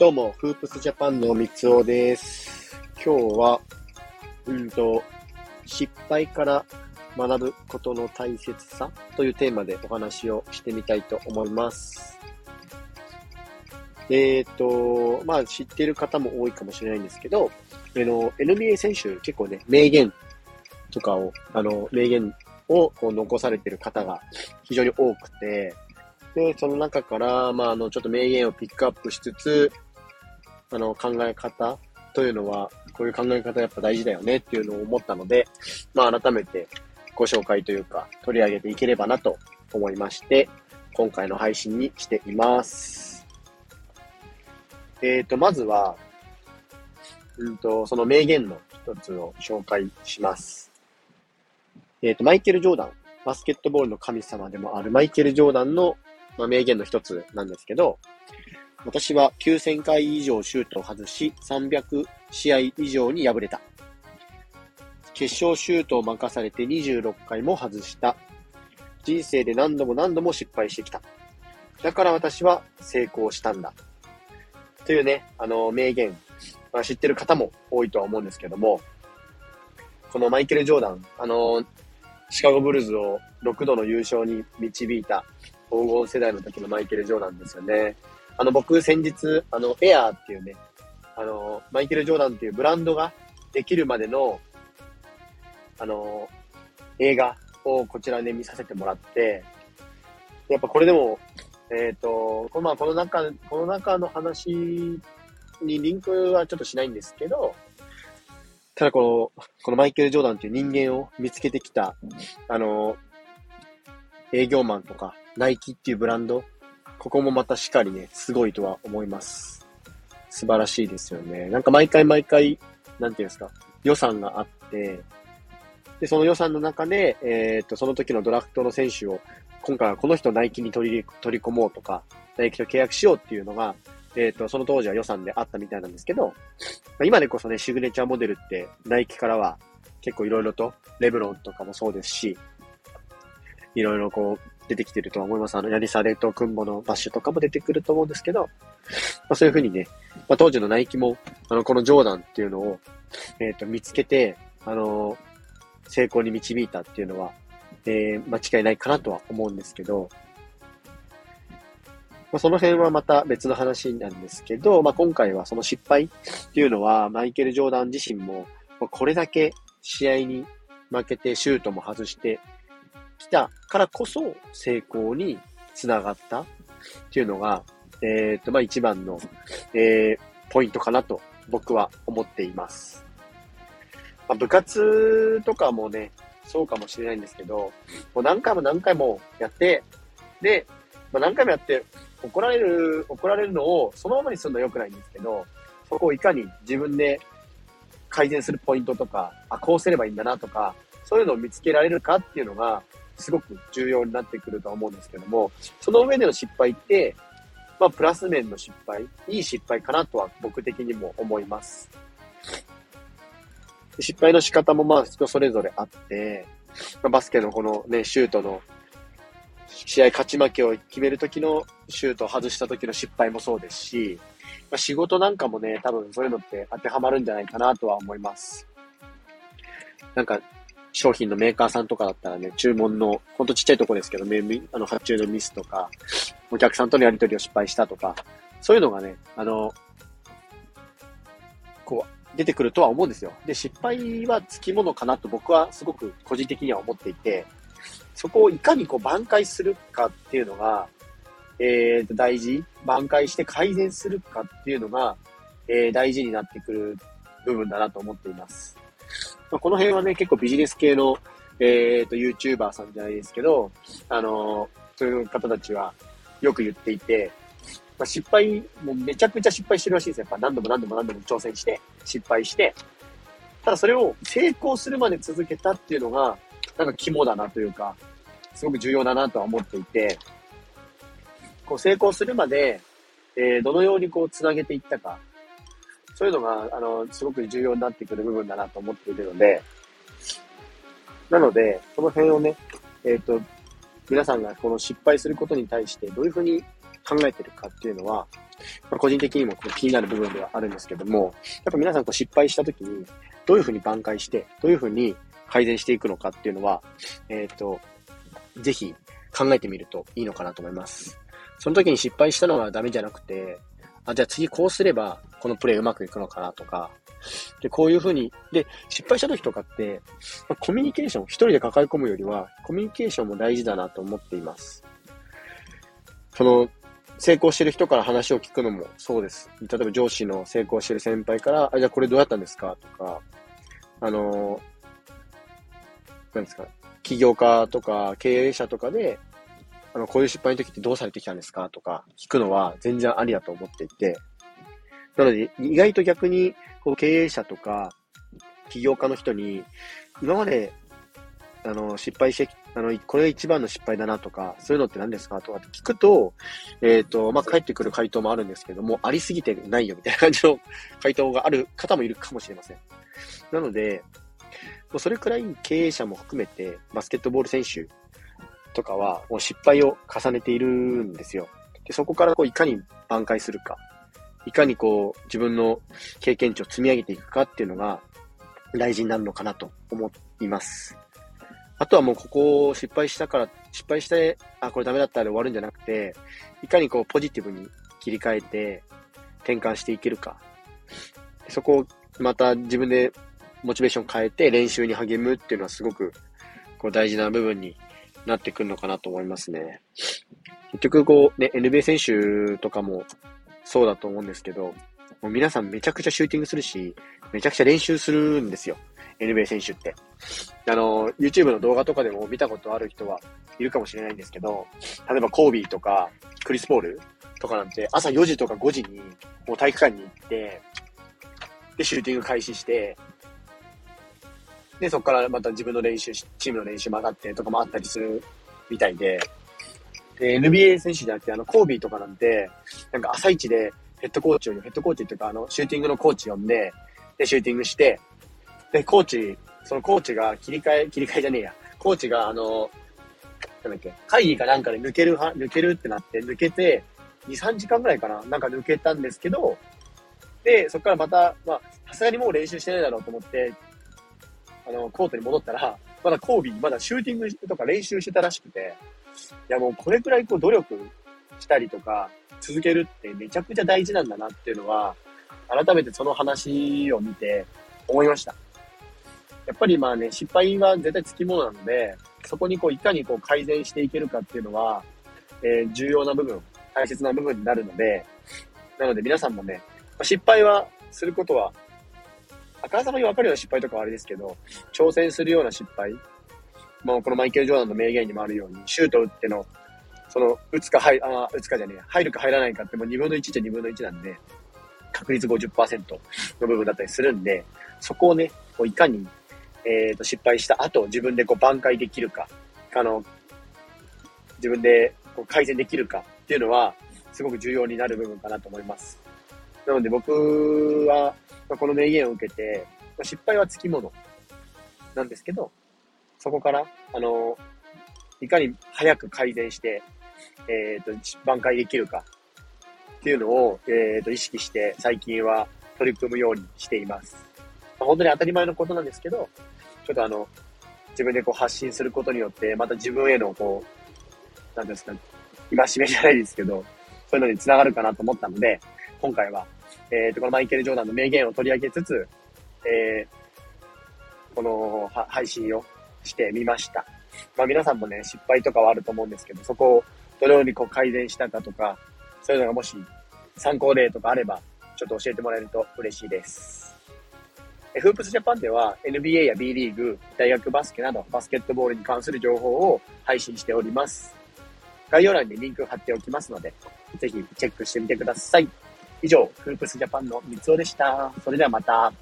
どうも、フープスジャパンの三つおです。今日は、うんと、失敗から学ぶことの大切さというテーマでお話をしてみたいと思います。えっ、ー、と、まあ知っている方も多いかもしれないんですけど、あの、NBA 選手結構ね、名言とかを、あの、名言をこう残されている方が非常に多くて、で、その中から、まあ、あの、ちょっと名言をピックアップしつつ、あの、考え方というのは、こういう考え方やっぱ大事だよねっていうのを思ったので、まあ改めてご紹介というか取り上げていければなと思いまして、今回の配信にしています。えっ、ー、と、まずは、うんと、その名言の一つを紹介します。えっ、ー、と、マイケル・ジョーダン、バスケットボールの神様でもあるマイケル・ジョーダンの、まあ、名言の一つなんですけど、私は9000回以上シュートを外し、300試合以上に敗れた。決勝シュートを任されて26回も外した。人生で何度も何度も失敗してきた。だから私は成功したんだ。というね、あの、名言、まあ、知ってる方も多いとは思うんですけども、このマイケル・ジョーダン、あの、シカゴブルズを6度の優勝に導いた黄金世代の時のマイケル・ジョーダンですよね。あの、僕先日、あの、エアーっていうね、あの、マイケル・ジョーダンっていうブランドができるまでの、あの、映画をこちらで見させてもらって、やっぱこれでも、えっ、ー、と、この、まあ、この中、この中の話にリンクはちょっとしないんですけど、ただこの、このマイケル・ジョーダンっていう人間を見つけてきた、あの、営業マンとか、ナイキっていうブランドここもまたしっかりね、すごいとは思います。素晴らしいですよね。なんか毎回毎回、なんていうんですか、予算があって、で、その予算の中で、えっ、と、その時のドラフトの選手を、今回はこの人ナイキに取り、取り込もうとか、ナイキと契約しようっていうのが、えっ、と、その当時は予算であったみたいなんですけど、今でこそね、シグネチャーモデルって、ナイキからは結構いろいろと、レブロンとかもそうですし、いろいろこう、出てきてるとは思います。あの、ヤリサレとクンボのバッシュとかも出てくると思うんですけど、まあ、そういうふうにね、まあ、当時のナイキも、あの、このジョーダンっていうのを、えっ、ー、と、見つけて、あの成功に導いたっていうのは、えー、間違いないかなとは思うんですけど、まあ、その辺はまた別の話なんですけど、まあ、今回はその失敗っていうのは、マイケル・ジョーダン自身も、これだけ試合に負けてシュートも外して、きたからこそ成功につながったっていうのが、えっ、ー、と、まあ、一番の、えー、ポイントかなと僕は思っています。まあ、部活とかもね、そうかもしれないんですけど、もう何回も何回もやって、で、まあ、何回もやって、怒られる、怒られるのをそのままにするのは良くないんですけど、そこをいかに自分で改善するポイントとか、あ、こうすればいいんだなとか、そういうのを見つけられるかっていうのが、すごく重要になってくるとは思うんですけども、その上での失敗って、まあ、プラス面の失敗、いい失敗かなとは僕的にも思います。失敗の仕方もまあ人それぞれあって、まあ、バスケのこのね、シュートの試合勝ち負けを決めるときのシュートを外した時の失敗もそうですし、まあ、仕事なんかもね、多分そういうのって当てはまるんじゃないかなとは思います。なんか、商品のメーカーさんとかだったらね、注文の、ほんとちっちゃいとこですけど、あの、発注のミスとか、お客さんとのやり取りを失敗したとか、そういうのがね、あの、こう、出てくるとは思うんですよ。で、失敗はつきものかなと僕はすごく個人的には思っていて、そこをいかにこう挽回するかっていうのが、えー、と大事、挽回して改善するかっていうのが、えー、大事になってくる部分だなと思っています。まあ、この辺はね、結構ビジネス系の、えっ、ー、と、YouTuber さんじゃないですけど、あのー、そういう方たちはよく言っていて、まあ、失敗、もうめちゃくちゃ失敗してるらしいですよ。やっぱ何度も何度も何度も挑戦して、失敗して、ただそれを成功するまで続けたっていうのが、なんか肝だなというか、すごく重要だなとは思っていて、こう成功するまで、えー、どのようにこう繋げていったか、そういうのが、あの、すごく重要になってくる部分だなと思っているので、なので、その辺をね、えっ、ー、と、皆さんがこの失敗することに対してどういうふうに考えてるかっていうのは、まあ、個人的にもこう気になる部分ではあるんですけども、やっぱ皆さんこう失敗した時に、どういうふうに挽回して、どういうふうに改善していくのかっていうのは、えっ、ー、と、ぜひ考えてみるといいのかなと思います。その時に失敗したのはダメじゃなくて、あ、じゃあ次こうすれば、このプレイうまくいくのかなとか、で、こういうふうに、で、失敗した時とかって、まあ、コミュニケーション、一人で抱え込むよりは、コミュニケーションも大事だなと思っています。その、成功してる人から話を聞くのもそうです。例えば上司の成功してる先輩から、あ、じゃあこれどうやったんですかとか、あの、なんですか、起業家とか経営者とかで、あの、こういう失敗の時ってどうされてきたんですかとか聞くのは全然ありだと思っていて、なので、意外と逆に、こう、経営者とか、起業家の人に、今まで、あの、失敗して、あの、これが一番の失敗だなとか、そういうのって何ですかとかって聞くと、えっ、ー、と、まあ、返ってくる回答もあるんですけども、ありすぎてないよみたいな感じの回答がある方もいるかもしれません。なので、もうそれくらい経営者も含めて、バスケットボール選手とかは、もう失敗を重ねているんですよ。でそこからこういかに挽回するか。いかにこう、自分の経験値を積み上げていくかっていうのが大事になるのかなと思います。あとはもうここを失敗したから、失敗して、あ、これダメだったら終わるんじゃなくて、いかにこうポジティブに切り替えて転換していけるか。そこをまた自分でモチベーション変えて練習に励むっていうのはすごくこう大事な部分になってくるのかなと思いますね。結局こうね、NBA 選手とかもそうだと思うんですけど、もう皆さんめちゃくちゃシューティングするし、めちゃくちゃ練習するんですよ。NBA 選手って。あの、YouTube の動画とかでも見たことある人はいるかもしれないんですけど、例えばコービーとかクリス・ポールとかなんて朝4時とか5時にもう体育館に行って、で、シューティング開始して、で、そこからまた自分の練習チームの練習も上がってとかもあったりするみたいで、で、NBA 選手じゃなくて、あの、コービーとかなんて、なんか朝一でヘッドコーチを、ヘッドコーチっていうか、あの、シューティングのコーチ呼んで、で、シューティングして、で、コーチ、そのコーチが切り替え、切り替えじゃねえや。コーチが、あの、なんだっけ、会議かなんかで抜けるは、抜けるってなって、抜けて、2、3時間ぐらいかななんか抜けたんですけど、で、そこからまた、まあ、さすがにもう練習してないだろうと思って、あの、コートに戻ったら、まだコービー、まだシューティングとか練習してたらしくて、いやもうこれくらいこう努力したりとか続けるってめちゃくちゃ大事なんだなっていうのは、改めてその話を見て思いました。やっぱりまあね、失敗は絶対つきものなので、そこにこういかにこう改善していけるかっていうのは、えー、重要な部分、大切な部分になるので、なので皆さんもね、失敗はすることは、あからさまに分かるような失敗とかはあれですけど、挑戦するような失敗もうこのマイケル・ジョーダンの名言にもあるように、シュート打っての、その、打つか入、あ、打つかじゃねえ、入るか入らないかってもう2分の1じゃ2分の1なんで、確率50%の部分だったりするんで、そこをね、こういかに、えっ、ー、と、失敗した後、自分でこう挽回できるか、あの、自分でこう改善できるかっていうのは、すごく重要になる部分かなと思います。なので僕は、この名言を受けて、失敗はつきものなんですけど、そこから、あの、いかに早く改善して、えっ、ー、と、挽回できるかっていうのを、えっ、ー、と、意識して最近は取り組むようにしています。まあ、本当に当たり前のことなんですけど、ちょっとあの、自分でこう発信することによって、また自分へのこう、なんですか、今しめじゃないですけど、そういうのにつながるかなと思ったので、今回は、えっ、ー、と、このマイケル・ジョーダンの名言を取り上げつつ、えー、この配信をしてみました。まあ皆さんもね、失敗とかはあると思うんですけど、そこをどのようにこう改善したかとか、そういうのがもし参考例とかあれば、ちょっと教えてもらえると嬉しいです。フープスジャパンでは NBA や B リーグ、大学バスケなどバスケットボールに関する情報を配信しております。概要欄にリンク貼っておきますので、ぜひチェックしてみてください。以上、フープスジャパンの三つおでした。それではまた。